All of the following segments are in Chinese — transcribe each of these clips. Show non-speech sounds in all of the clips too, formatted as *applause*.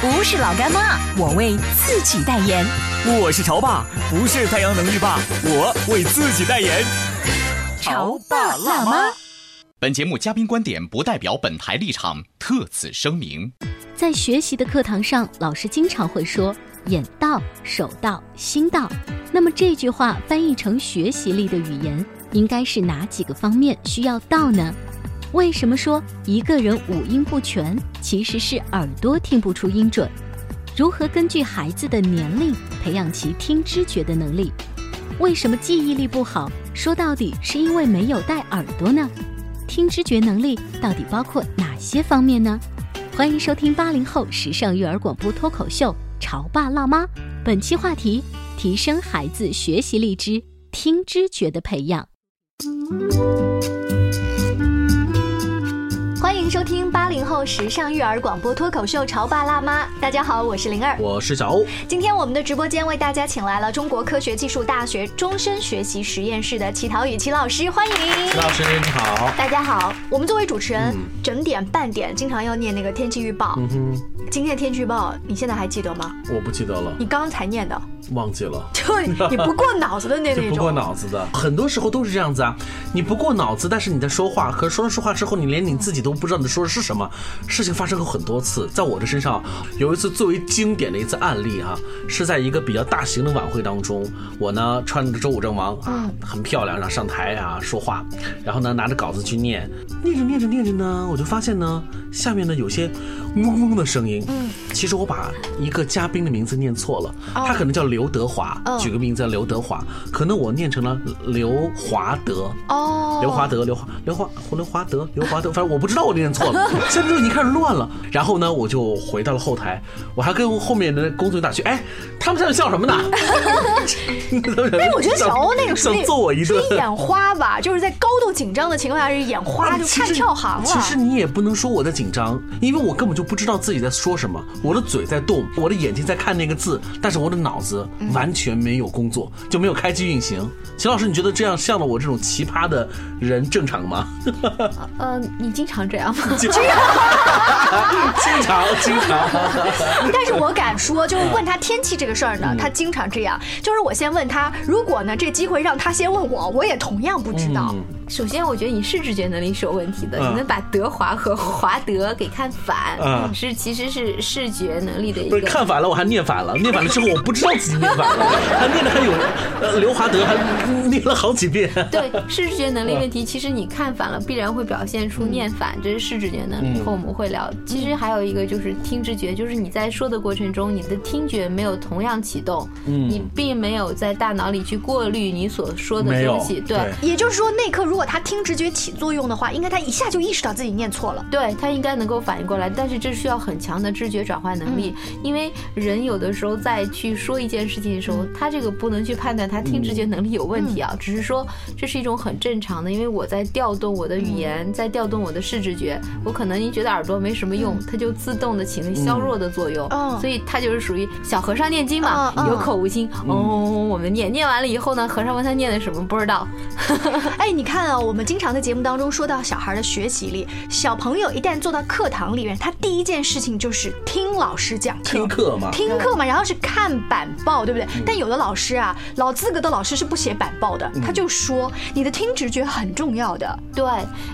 不是老干妈，我为自己代言。我是潮爸，不是太阳能浴霸，我为自己代言。潮爸辣妈。本节目嘉宾观点不代表本台立场，特此声明。在学习的课堂上，老师经常会说“眼到、手到、心到”。那么这句话翻译成学习力的语言，应该是哪几个方面需要到呢？为什么说一个人五音不全，其实是耳朵听不出音准？如何根据孩子的年龄培养其听知觉的能力？为什么记忆力不好？说到底是因为没有带耳朵呢？听知觉能力到底包括哪些方面呢？欢迎收听八零后时尚育儿广播脱口秀《潮爸辣妈》，本期话题。提升孩子学习力之听知觉的培养。欢迎收听八零后时尚育儿广播脱口秀《潮爸辣妈》。大家好，我是灵儿，我是小欧。今天我们的直播间为大家请来了中国科学技术大学终身学习实验室的齐陶宇齐老师，欢迎。齐老师你好，大家好。我们作为主持人，整点半点经常要念那个天气预报。嗯哼，今天的天气预报你现在还记得吗？我不记得了。你刚刚才念的。忘记了，*laughs* 就你不过脑子的那那种，不过脑子的，很多时候都是这样子啊。你不过脑子，但是你在说话，可说了说话之后，你连你自己都不知道你说的是什么。事情发生过很多次，在我的身上有一次最为经典的一次案例哈，是在一个比较大型的晚会当中，我呢穿着周武正王啊，很漂亮，然后上台啊说话，然后呢拿着稿子去念，念着念着念着呢，我就发现呢下面呢有些嗡嗡的声音。嗯，其实我把一个嘉宾的名字念错了，他可能叫刘。刘德华，举个名字叫刘德华，可能我念成了刘华德哦，刘华德，刘华，刘华，刘华德，刘华德，反正我不知道我念错了。现在就已经开始乱了。然后呢，我就回到了后台，我还跟后面的工作人员打趣，哎，他们在笑什么呢？*laughs* 哎，我觉得小欧那个想揍我一顿，眼花吧，就是在高度紧张的情况下是眼花，就看跳行了。其实你也不能说我在紧张，因为我根本就不知道自己在说什么，我的嘴在动，我的眼睛在看那个字，但是我的脑子。完全没有工作，就没有开机运行。秦老师，你觉得这样像了我这种奇葩的人正常吗？*laughs* 呃，你经常这样吗？*laughs* 经常，经常，经常。*laughs* 但是我敢说，就是问他天气这个事儿呢，他经常这样。就是我先问他，如果呢这机会让他先问我，我也同样不知道。首先，我觉得你视知觉能力是有问题的，你能把德华和华德给看反，是其实是视觉能力的一个。不是看反了，我还念反了，念反了之后我不知道自己念反了，*laughs* 还念的还有呃刘华德还念了好几遍。*laughs* 对，视觉能力问题，其实你看反了，必然会表现出念反，这是视知觉能力。以后我们会聊。其实还有一个就是听知觉，就是你在说的过程中，你的听觉没有同样启动，你并没有在大脑里去过滤你所说的东西。对，也就是说那刻如。如果他听直觉起作用的话，应该他一下就意识到自己念错了。对他应该能够反应过来，但是这需要很强的知觉转换能力。因为人有的时候在去说一件事情的时候，他这个不能去判断他听直觉能力有问题啊，只是说这是一种很正常的。因为我在调动我的语言，在调动我的视知觉，我可能你觉得耳朵没什么用，它就自动的起那削弱的作用。所以它就是属于小和尚念经嘛，有口无心。哦，我们念念完了以后呢，和尚问他念的什么不知道。*laughs* 哎，你看。看啊，我们经常在节目当中说到小孩的学习力，小朋友一旦坐到课堂里面，他第一件事情就是听老师讲课，听课嘛。听课嘛，然后是看板报，对不对？但有的老师啊，老资格的老师是不写板报的，他就说你的听直觉很重要的。对，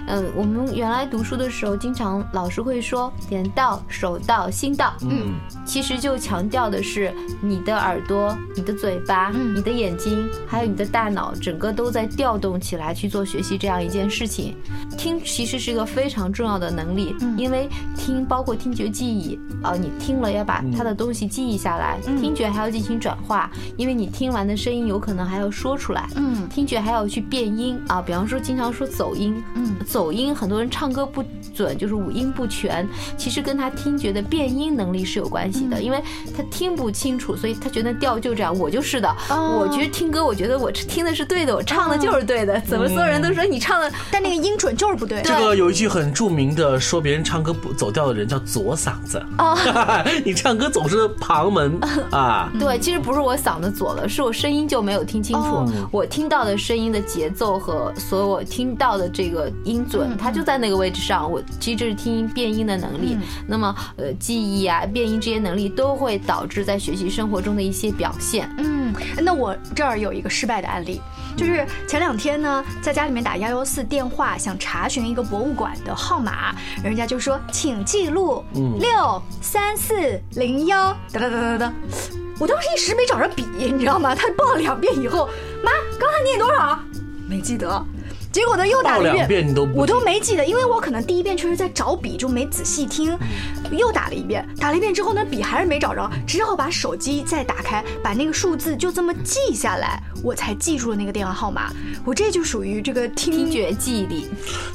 嗯，我们原来读书的时候，经常老师会说眼到、手到、心到，嗯，其实就强调的是你的耳朵、你的嘴巴、你的眼睛，还有你的大脑，整个都在调动起来去做学习这样一件事情。听其实是一个非常重要的能力，因为听包括听觉记忆啊，你听了要把它的东西记忆下来，听觉还要进行转化，因为你听完的声音有可能还要说出来，嗯，听觉还要去变音啊，比方说经常说走音，嗯，走音很多人唱歌不准，就是五音不全，其实跟他听觉的变音能力是有关系的，因为他听不清楚，所以他觉得调就这样，我就是的，我觉得听歌，我觉得我听的是对的，我唱的就是对的，怎么所有人都说你唱的，但那个音准就是不对。这个有一句很著名的说别人唱歌不走调的人叫左嗓子哦，*laughs* 你唱歌总是旁门 *laughs* 啊。对，其实不是我嗓子左了，是我声音就没有听清楚，我听到的声音的节奏和所有我听到的这个音准，它就在那个位置上。我其实这是听音变音的能力。那么呃，记忆啊、变音这些能力都会导致在学习生活中的一些表现。嗯，那我这儿有一个失败的案例。就是前两天呢，在家里面打幺幺四电话，想查询一个博物馆的号码，人家就说请记录六三四零幺哒哒哒哒哒，我当时一时没找着笔，你知道吗？他报了两遍以后，妈，刚才念多少？没记得。结果呢，又打了一遍，我都没记得，因为我可能第一遍确实在找笔，就没仔细听。又打了一遍，打了一遍之后呢，笔还是没找着，只好把手机再打开，把那个数字就这么记下来，我才记住了那个电话号码。我这就属于这个听觉记忆力。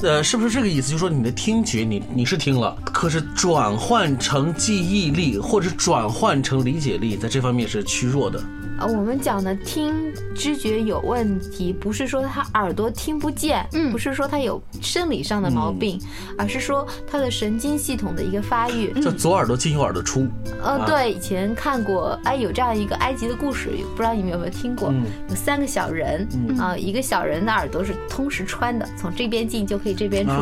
呃，是不是这个意思？就是说你的听觉，你你是听了，可是转换成记忆力或者转换成理解力，在这方面是虚弱的。呃，我们讲的听知觉有问题，不是说他耳朵听不见，嗯，不是说他有生理上的毛病，而是说他的神经系统的一个发育。叫左耳朵进右耳朵出。呃，对，以前看过，哎，有这样一个埃及的故事，不知道你们有没有听过？有三个小人，啊，一个小人的耳朵是同时穿的，从这边进就可以这边出；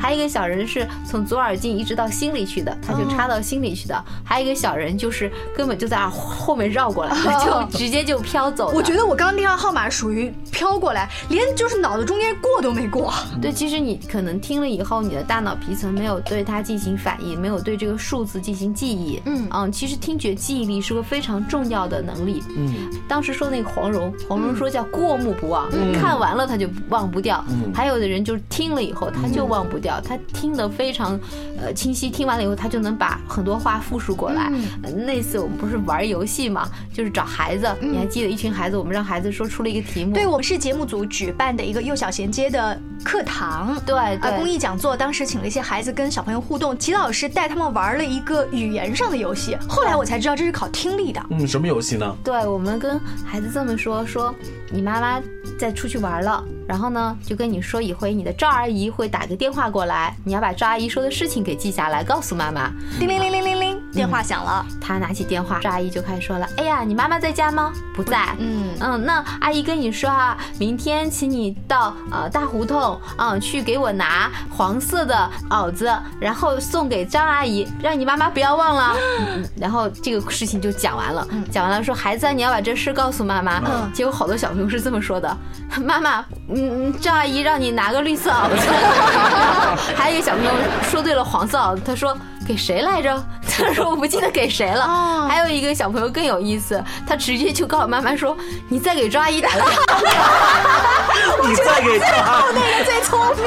还有一个小人是从左耳进一直到心里去的，他就插到心里去的；还有一个小人就是根本就在后面绕过来，*laughs* 就。直接就飘走。我觉得我刚刚电话号码属于飘过来，连就是脑子中间过都没过。对，其实你可能听了以后，你的大脑皮层没有对它进行反应，没有对这个数字进行记忆。嗯嗯，其实听觉记忆力是个非常重要的能力。嗯，当时说那个黄蓉，黄蓉说叫过目不忘，看完了他就忘不掉。嗯还有的人就是听了以后他就忘不掉，他听得非常呃清晰，听完了以后他就能把很多话复述过来。那次我们不是玩游戏嘛，就是找孩子。你还记得一群孩子，我们让孩子说出了一个题目。对，我们是节目组举办的一个幼小衔接的课堂，对啊，公益讲座。当时请了一些孩子跟小朋友互动，齐老师带他们玩了一个语言上的游戏。后来我才知道这是考听力的。嗯，什么游戏呢？对，我们跟孩子这么说：说你妈妈在出去玩了，然后呢就跟你说一回，你的赵阿姨会打个电话过来，你要把赵阿姨说的事情给记下来，告诉妈妈。叮铃铃铃铃铃，电话响了，她拿起电话，赵阿姨就开始说了：哎呀，你妈妈在家吗？不在，嗯嗯，那阿姨跟你说啊，明天请你到呃大胡同，嗯，去给我拿黄色的袄子，然后送给张阿姨，让你妈妈不要忘了。*gasps* 然后这个事情就讲完了，讲完了说孩子你要把这事告诉妈妈。结果好多小朋友是这么说的，妈妈，嗯，张阿姨让你拿个绿色袄子。*laughs* 还有一个小朋友说对了黄色袄子，他说。给谁来着？*laughs* 他说我不记得给谁了。还有一个小朋友更有意思，他直接就告诉妈妈说：“你再给张阿姨打。*laughs* ”你再给抓。那个最聪明。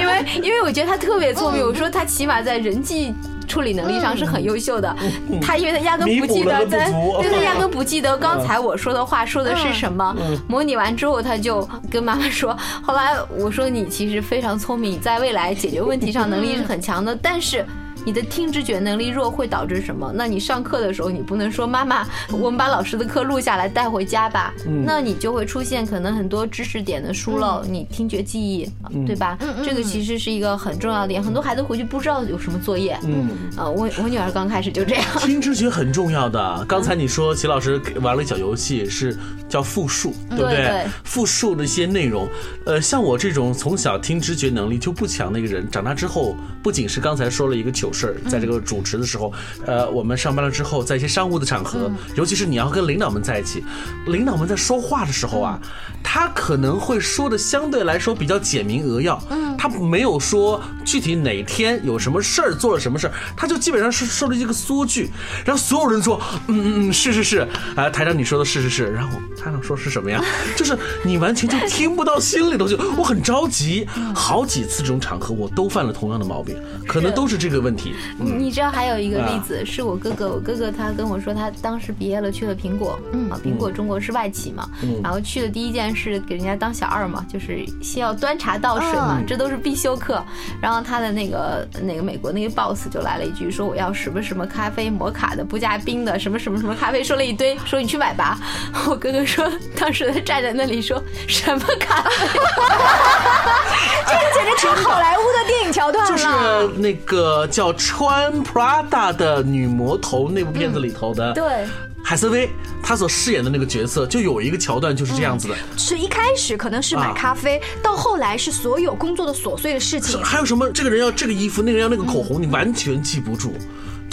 因为因为我觉得他特别聪明，我说他起码在人际。处理能力上是很优秀的，他因为他压根不记得，对，他压根不记得刚才我说的话说的是什么。模拟完之后，他就跟妈妈说：“后来我说你其实非常聪明，在未来解决问题上能力是很强的，但是你的听知觉能力弱会导致什么？那你上课的时候，你不能说妈妈，我们把老师的课录下来带回家吧，那你就会出现可能很多知识点的疏漏，你听觉记忆，对吧？这个其实是一个很重要的点，很多孩子回去不知道有什么作业。嗯，啊，我我女儿刚开始就这样。听知觉很重要的。刚才你说齐老师玩了一小游戏，是叫复述，对不对？复述的一些内容，呃，像我这种从小听知觉能力就不强的一个人，长大之后不仅是刚才说了一个糗事儿，在这个主持的时候，呃，我们上班了之后，在一些商务的场合，尤其是你要跟领导们在一起，领导们在说话的时候啊，他可能会说的相对来说比较简明扼要，嗯，他没有说具体哪天有什么事儿做了什么事儿，他就基本上是说了一个缩句，然后所有人说，嗯嗯嗯，是是是，啊，台长你说的是是是，然后台长说是什么呀？*laughs* 就是你完全就听不到心里头去，我很着急，好几次这种场合我都犯了同样的毛病，可能都是这个问题。你知道还有一个例子，是我哥哥，我哥哥他跟我说，他当时毕业了去了苹果，啊，苹果中国是外企嘛，然后去的第一件事给人家当小二嘛，就是先要端茶倒水嘛，这都是必修课。然后他的那个那个美国那个 boss 就来了一句，说我要什么什么咖啡摩卡的不加冰的什么什么什么咖啡，说了一堆，说你去买吧。我哥哥说，当时他站在那里说什么咖啡？*laughs* 这个简直成好莱坞的电影桥段了。就是那个叫穿 Prada 的女魔头那部片子里头的。对。海瑟薇她所饰演的那个角色，就有一个桥段就是这样子的。是一开始可能是买咖啡，到后来是所有工作的琐碎的事情。还有什么？这个人要这个衣服，那个人要那个口红，你完全记不住。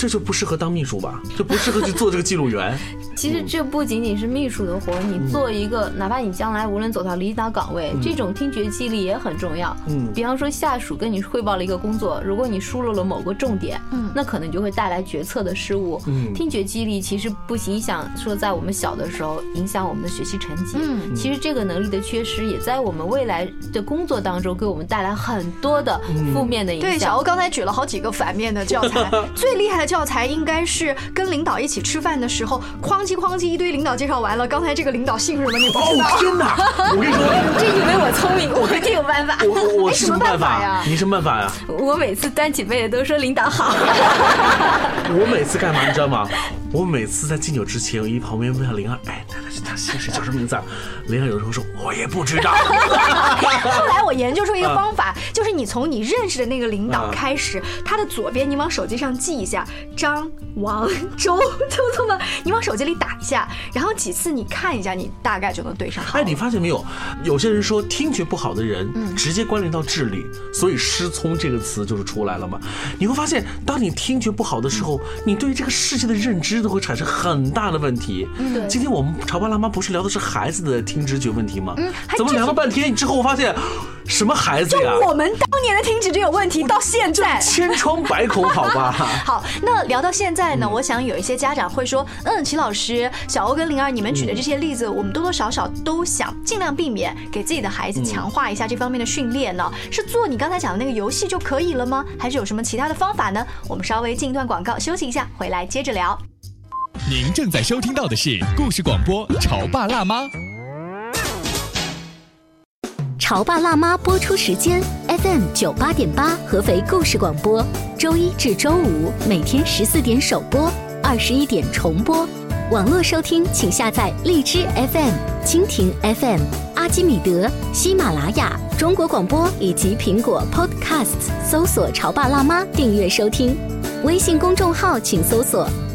这就不适合当秘书吧？这不适合去做这个记录员。*laughs* 其实这不仅仅是秘书的活，你做一个，哪怕你将来无论走到领导岗位，这种听觉记忆力也很重要。嗯，比方说下属跟你汇报了一个工作，如果你疏漏了某个重点，嗯，那可能就会带来决策的失误。嗯，听觉记忆力其实不影响说在我们小的时候影响我们的学习成绩。嗯，其实这个能力的缺失也在我们未来的工作当中给我们带来很多的负面的影响。对，小欧刚才举了好几个反面的教材，*laughs* 最厉害的。教材应该是跟领导一起吃饭的时候，哐叽哐叽一堆领导介绍完了，刚才这个领导姓什么你不知道？天哪！我跟你说，真以为我聪明，我一定有办法。我我什么办法呀？你什么办法呀？我每次端起杯子都说领导好。*laughs* 我每次干嘛你知道吗？我每次在敬酒之前，我一旁边问下灵儿，哎，他他姓氏叫什么名字啊？灵儿有时候说我也不知道。后来我研究出一个方法，就是你从你认识的那个领导开始，他的左边你往手机上记一下。张、王、周，就这么，你往手机里打一下，然后几次你看一下，你大概就能对上。哎，你发现没有？有些人说听觉不好的人，直接关联到智力，所以失聪这个词就是出来了嘛。你会发现，当你听觉不好的时候，你对这个世界的认知都会产生很大的问题。嗯，今天我们潮爸辣妈不是聊的是孩子的听知觉问题吗？嗯，怎么聊了半天之后，我发现什么孩子呀？就我们当年的听觉就有问题，到现在千疮百孔，好吧？*laughs* 好，那。聊到现在呢，我想有一些家长会说，嗯，齐老师、小欧跟灵儿，你们举的这些例子，我们多多少少都想尽量避免，给自己的孩子强化一下这方面的训练呢。是做你刚才讲的那个游戏就可以了吗？还是有什么其他的方法呢？我们稍微进一段广告，休息一下，回来接着聊。您正在收听到的是故事广播《潮爸辣妈》。潮爸辣妈播出时间：FM 九八点八，合肥故事广播，周一至周五每天十四点首播，二十一点重播。网络收听，请下载荔枝 FM、蜻蜓 FM、阿基米德、喜马拉雅、中国广播以及苹果 Podcasts，搜索“潮爸辣妈”订阅收听。微信公众号请搜索“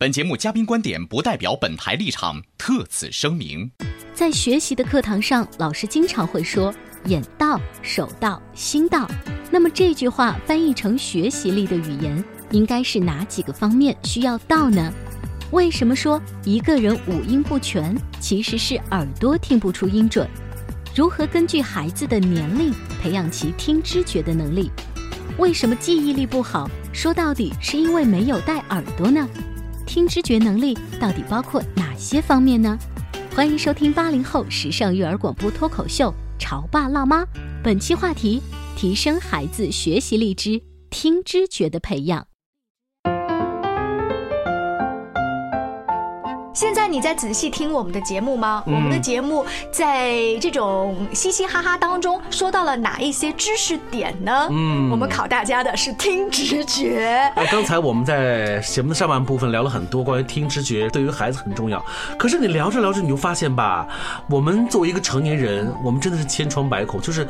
本节目嘉宾观点不代表本台立场，特此声明。在学习的课堂上，老师经常会说。眼到、手到、心到，那么这句话翻译成学习力的语言，应该是哪几个方面需要到呢？为什么说一个人五音不全，其实是耳朵听不出音准？如何根据孩子的年龄培养其听知觉的能力？为什么记忆力不好，说到底是因为没有戴耳朵呢？听知觉能力到底包括哪些方面呢？欢迎收听八零后时尚育儿广播脱口秀《潮爸辣妈》，本期话题：提升孩子学习力之听知觉的培养。现在你在仔细听我们的节目吗？我们的节目在这种嘻嘻哈哈当中说到了哪一些知识点呢？嗯，我们考大家的是听直觉。哎，刚才我们在节目的上半部分聊了很多关于听直觉对于孩子很重要，可是你聊着聊着你就发现吧，我们作为一个成年人，我们真的是千疮百孔，就是。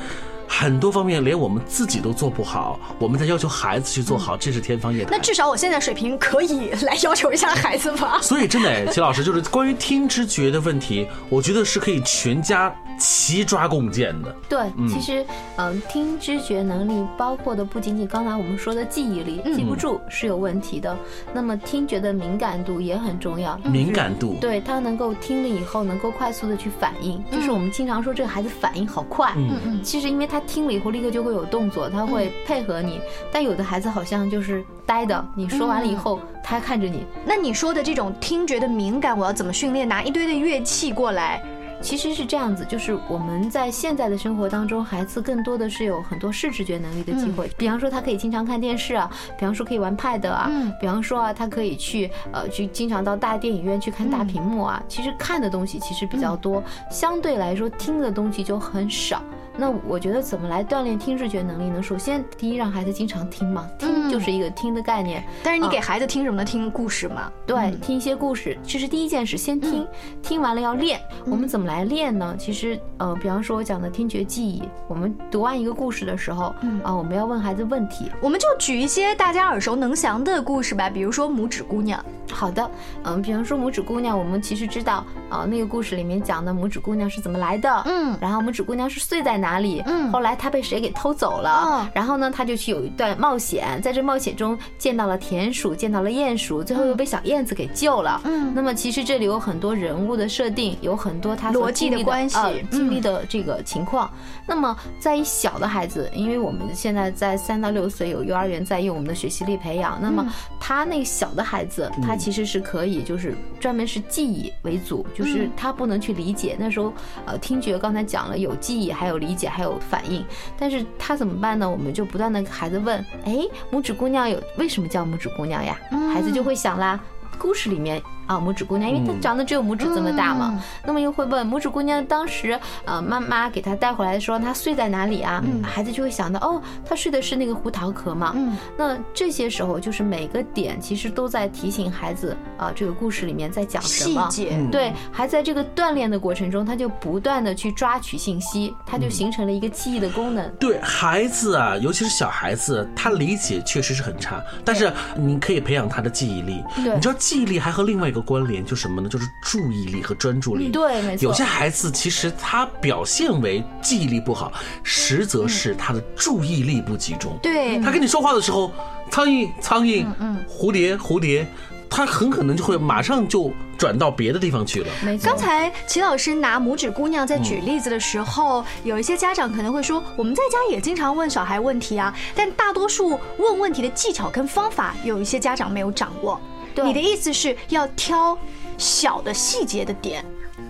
很多方面连我们自己都做不好，我们在要求孩子去做好，这是天方夜谭。那至少我现在水平可以来要求一下孩子吧。所以真的，齐老师就是关于听知觉的问题，我觉得是可以全家齐抓共建的。对，其实嗯，听知觉能力包括的不仅仅刚才我们说的记忆力，记不住是有问题的。那么听觉的敏感度也很重要。敏感度，对他能够听了以后能够快速的去反应，就是我们经常说这个孩子反应好快。嗯嗯，其实因为他。他听了以后立刻就会有动作，他会配合你。但有的孩子好像就是呆的，你说完了以后，他看着你。那你说的这种听觉的敏感，我要怎么训练？拿一堆的乐器过来？其实是这样子，就是我们在现在的生活当中，孩子更多的是有很多视知觉能力的机会。比方说，他可以经常看电视啊，比方说可以玩 Pad 啊，比方说啊，他可以去呃去经常到大电影院去看大屏幕啊。其实看的东西其实比较多，相对来说听的东西就很少。那我觉得怎么来锻炼听视觉能力呢？首先，第一让孩子经常听嘛，听就是一个听的概念。但是你给孩子听什么呢？听故事嘛。对，听一些故事，这是第一件事，先听，听完了要练。我们怎么来练呢？其实，呃，比方说我讲的听觉记忆，我们读完一个故事的时候，啊，我们要问孩子问题。我们就举一些大家耳熟能详的故事吧，比如说拇指姑娘。好的，嗯，比方说拇指姑娘，我们其实知道，啊，那个故事里面讲的拇指姑娘是怎么来的，嗯，然后拇指姑娘是睡在哪里，嗯，后来他被谁给偷走了，然后呢，他就去有一段冒险，在这冒险中见到了田鼠，见到了鼹鼠，最后又被小燕子给救了，嗯，那么其实这里有很多人物的设定，有很多他逻辑的关系，经历的这个情况。那么在于小的孩子，因为我们现在在三到六岁有幼儿园在用我们的学习力培养，那么他那个小的孩子，他。其实是可以，就是专门是记忆为主，就是他不能去理解。那时候，呃，听觉刚才讲了有记忆，还有理解，还有反应。但是他怎么办呢？我们就不断的孩子问，哎，拇指姑娘有为什么叫拇指姑娘呀？孩子就会想啦，故事里面。啊，拇指姑娘，因为她长得只有拇指这么大嘛，那么又会问拇指姑娘当时，呃，妈妈给她带回来的时候，她睡在哪里啊？孩子就会想到，哦，她睡的是那个胡桃壳嘛。那这些时候，就是每个点其实都在提醒孩子，啊，这个故事里面在讲什么？细节。对，还在这个锻炼的过程中，他就不断的去抓取信息，他就形成了一个记忆的功能。对孩子啊，尤其是小孩子，他理解确实是很差，但是你可以培养他的记忆力。对，你知道记忆力还和另外一个。关联就什么呢？就是注意力和专注力。对，没错。有些孩子其实他表现为记忆力不好，实则是他的注意力不集中。对，他跟你说话的时候，苍蝇苍蝇，嗯，蝴蝶蝴蝶，他很可能就会马上就转到别的地方去了。没错。刚才齐老师拿拇指姑娘在举例子的时候，有一些家长可能会说，我们在家也经常问小孩问题啊，但大多数问问题的技巧跟方法，有一些家长没有掌握。你的意思是要挑小的细节的点，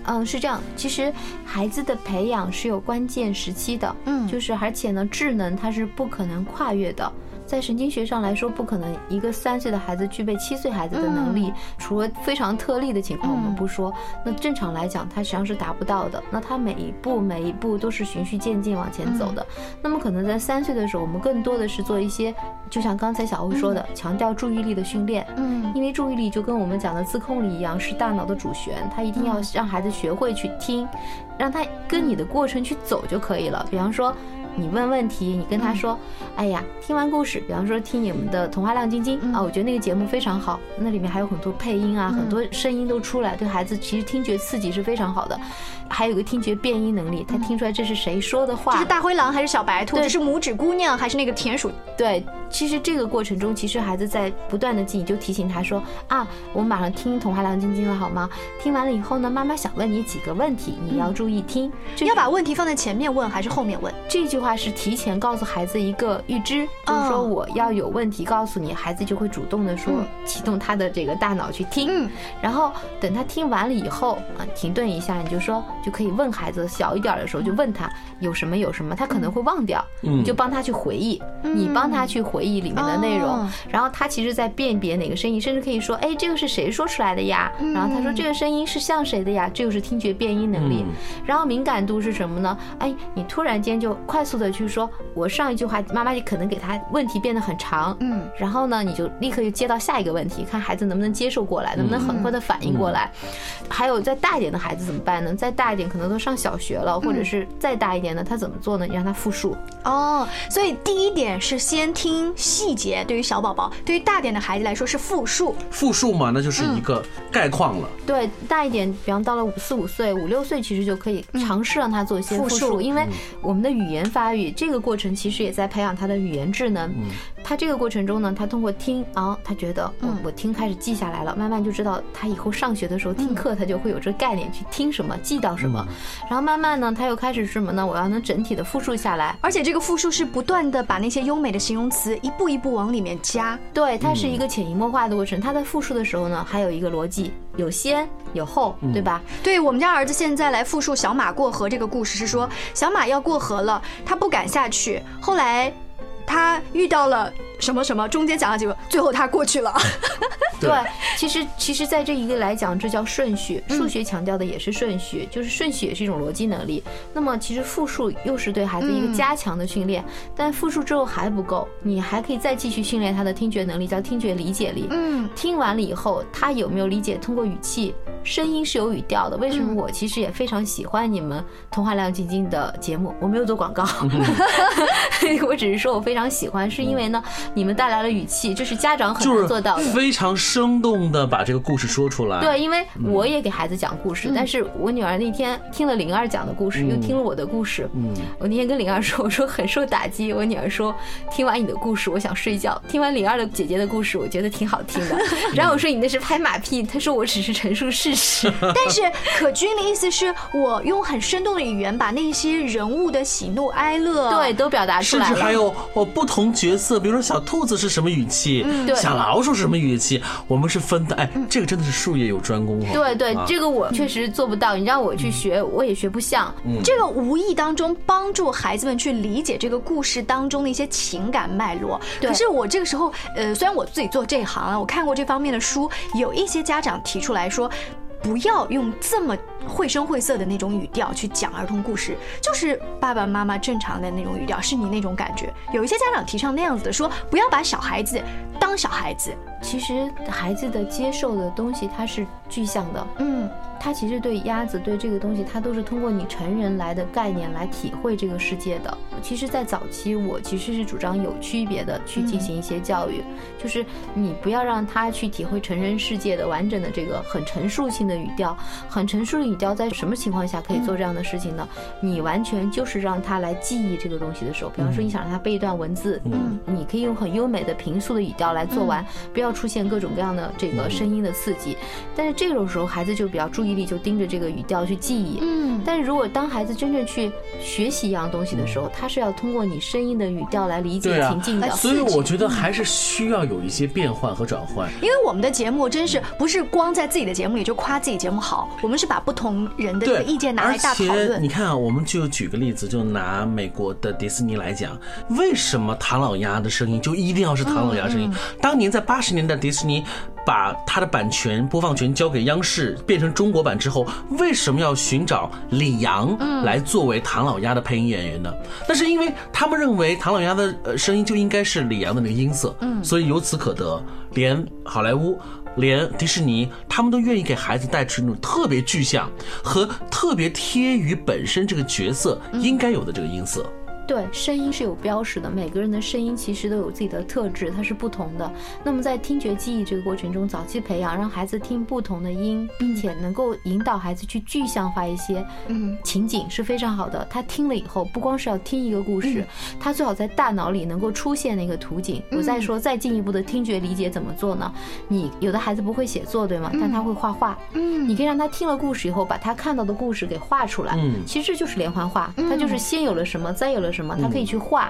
嗯，是这样。其实孩子的培养是有关键时期的，嗯，就是而且呢，智能它是不可能跨越的。在神经学上来说，不可能一个三岁的孩子具备七岁孩子的能力，除了非常特例的情况我们不说。那正常来讲，他实际上是达不到的。那他每一步每一步都是循序渐进往前走的。那么可能在三岁的时候，我们更多的是做一些，就像刚才小欧说的，强调注意力的训练。嗯，因为注意力就跟我们讲的自控力一样，是大脑的主旋，他一定要让孩子学会去听，让他跟你的过程去走就可以了。比方说。你问问题，你跟他说：“哎呀，听完故事，比方说听你们的《童话亮晶晶》啊，我觉得那个节目非常好，那里面还有很多配音啊，很多声音都出来，对孩子其实听觉刺激是非常好的。还有个听觉变音能力，他听出来这是谁说的话，这是大灰狼还是小白兔，这是拇指姑娘还是那个田鼠？对，其实这个过程中，其实孩子在不断的记，你就提醒他说：啊，我们马上听《童话亮晶晶》了，好吗？听完了以后呢，妈妈想问你几个问题，你要注意听，要把问题放在前面问还是后面问？这就。话是提前告诉孩子一个预知，就是说我要有问题告诉你，孩子就会主动的说启动他的这个大脑去听，然后等他听完了以后啊，停顿一下，你就说就可以问孩子小一点的时候就问他有什么有什么，他可能会忘掉，你就帮他去回忆，你帮他去回忆里面的内容，然后他其实在辨别哪个声音，甚至可以说哎这个是谁说出来的呀？然后他说这个声音是像谁的呀？这就是听觉辨音能力。然后敏感度是什么呢？哎，你突然间就快速的去说，我上一句话，妈妈就可能给他问题变得很长，嗯，然后呢，你就立刻就接到下一个问题，看孩子能不能接受过来，能不能很快的反应过来。还有再大一点的孩子怎么办呢？再大一点可能都上小学了，或者是再大一点的，他怎么做呢？你让他复述。哦，所以第一点是先听细节，对于小宝宝，对于大点的孩子来说是复述。复述嘛，那就是一个概况了。对，大一点，比方到了五四五岁、五六岁，其实就可以尝试让他做一些复述，因为我们的语言发发育这个过程其实也在培养他的语言智能。他这个过程中呢，他通过听啊，他觉得我我听开始记下来了，慢慢就知道他以后上学的时候听课，他就会有这个概念去听什么，记到什么。然后慢慢呢，他又开始什么呢？我要能整体的复述下来，而且这个复述是不断的把那些优美的形容词一步一步往里面加。对，它是一个潜移默化的过程。他在复述的时候呢，还有一个逻辑，有先有后，对吧？对我们家儿子现在来复述小马过河这个故事，是说小马要过河了，他不敢下去，后来。他遇到了什么什么？中间讲了几个，最后他过去了。对，其实其实，在这一个来讲，这叫顺序。数学强调的也是顺序，就是顺序也是一种逻辑能力。那么，其实复述又是对孩子一个加强的训练。但复述之后还不够，你还可以再继续训练他的听觉能力，叫听觉理解力。嗯，听完了以后，他有没有理解？通过语气。声音是有语调的，为什么我其实也非常喜欢你们童话亮晶晶的节目？我没有做广告，*laughs* 我只是说我非常喜欢，是因为呢，你们带来了语气，这是家长很难做到的，非常生动的把这个故事说出来。对，因为我也给孩子讲故事，但是我女儿那天听了灵儿讲的故事，又听了我的故事。嗯，我那天跟灵儿说，我说很受打击。我女儿说，听完你的故事，我想睡觉；听完灵儿的姐姐的故事，我觉得挺好听的。*laughs* 然后我说你那是拍马屁，她说我只是陈述事实。*laughs* 但是可君的意思是我用很生动的语言把那些人物的喜怒哀乐对都表达出来，甚至还有我不同角色，比如说小兔子是什么语气，小老鼠是什么语气，我们是分的。哎，这个真的是术业有专攻哦。对对，这个我确实做不到，你让我去学，我也学不像。这个无意当中帮助孩子们去理解这个故事当中的一些情感脉络。可是我这个时候，呃，虽然我自己做这行了，我看过这方面的书，有一些家长提出来说。不要用这么绘声绘色的那种语调去讲儿童故事，就是爸爸妈妈正常的那种语调，是你那种感觉。有一些家长提倡那样子的，说不要把小孩子当小孩子。其实孩子的接受的东西，它是具象的。嗯。他其实对鸭子对这个东西，他都是通过你成人来的概念来体会这个世界的。其实，在早期，我其实是主张有区别的去进行一些教育，就是你不要让他去体会成人世界的完整的这个很陈述性的语调，很陈述的语调，在什么情况下可以做这样的事情呢？你完全就是让他来记忆这个东西的时候，比方说你想让他背一段文字，嗯，你可以用很优美的平素的语调来做完，不要出现各种各样的这个声音的刺激。但是这种时候，孩子就比较注意。注意力就盯着这个语调去记忆，嗯，但是如果当孩子真正去学习一样东西的时候，他是要通过你声音的语调来理解情境的。所以我觉得还是需要有一些变换和转换。因为我们的节目真是不是光在自己的节目里就夸自己节目好，我们是把不同人的这个意见拿来大讨论。你看啊，我们就举个例子，就拿美国的迪士尼来讲，为什么唐老鸭的声音就一定要是唐老鸭声音？当年在八十年代，迪士尼。把他的版权播放权交给央视，变成中国版之后，为什么要寻找李阳来作为唐老鸭的配音演员呢？那是因为他们认为唐老鸭的呃声音就应该是李阳的那个音色，嗯，所以由此可得，连好莱坞、连迪士尼，他们都愿意给孩子带出那种特别具象和特别贴于本身这个角色应该有的这个音色。对，声音是有标识的，每个人的声音其实都有自己的特质，它是不同的。那么在听觉记忆这个过程中，早期培养，让孩子听不同的音，并且能够引导孩子去具象化一些嗯情景是非常好的。他听了以后，不光是要听一个故事，他最好在大脑里能够出现那个图景。我再说再进一步的听觉理解怎么做呢？你有的孩子不会写作，对吗？但他会画画，嗯，你可以让他听了故事以后，把他看到的故事给画出来。嗯，其实就是连环画，他就是先有了什么，再有了什。什么，他可以去画。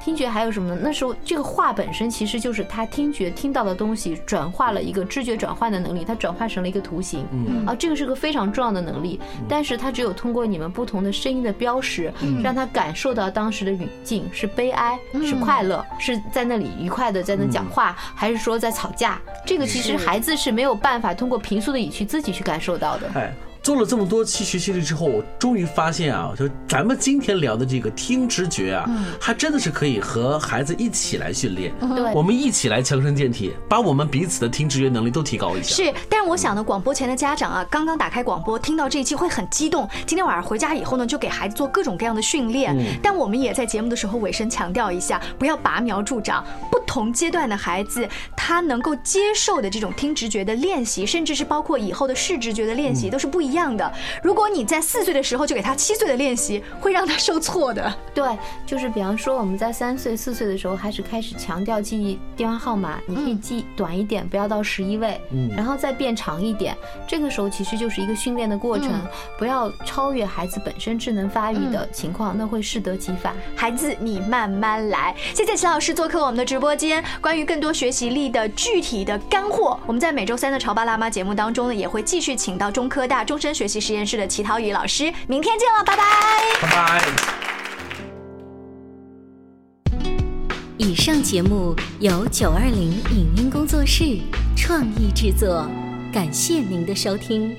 听觉还有什么呢？那时候这个画本身其实就是他听觉听到的东西转化了一个知觉转换的能力，它转化成了一个图形。啊，这个是个非常重要的能力。但是它只有通过你们不同的声音的标识，让他感受到当时的语境是悲哀，是快乐，是在那里愉快的在那讲话，还是说在吵架？这个其实孩子是没有办法通过平素的语气自己去感受到的。哎。做了这么多期学习力之后，我终于发现啊，就咱们今天聊的这个听直觉啊，还真的是可以和孩子一起来训练。对，我们一起来强身健体，把我们彼此的听直觉能力都提高一下。是，但是我想呢，广播前的家长啊，刚刚打开广播，听到这一期会很激动。今天晚上回家以后呢，就给孩子做各种各样的训练。但我们也在节目的时候尾声强调一下，不要拔苗助长。不同阶段的孩子，他能够接受的这种听直觉的练习，甚至是包括以后的视直觉的练习，都是不一样的。如如果你在四岁的时候就给他七岁的练习，会让他受挫的。对，就是比方说我们在三岁、四岁的时候开始开始强调记忆电话号码，你可以记短一点，不要到十一位，嗯，然后再变长一点。这个时候其实就是一个训练的过程，不要超越孩子本身智能发育的情况，那会适得其反。孩子，你慢慢来。谢谢齐老师做客我们的直播间。关于更多学习力的具体的干货，我们在每周三的潮爸辣妈节目当中呢，也会继续请到中科大终学习实验室的。齐涛宇老师，明天见了，拜拜，拜拜。以上节目由九二零影音工作室创意制作，感谢您的收听。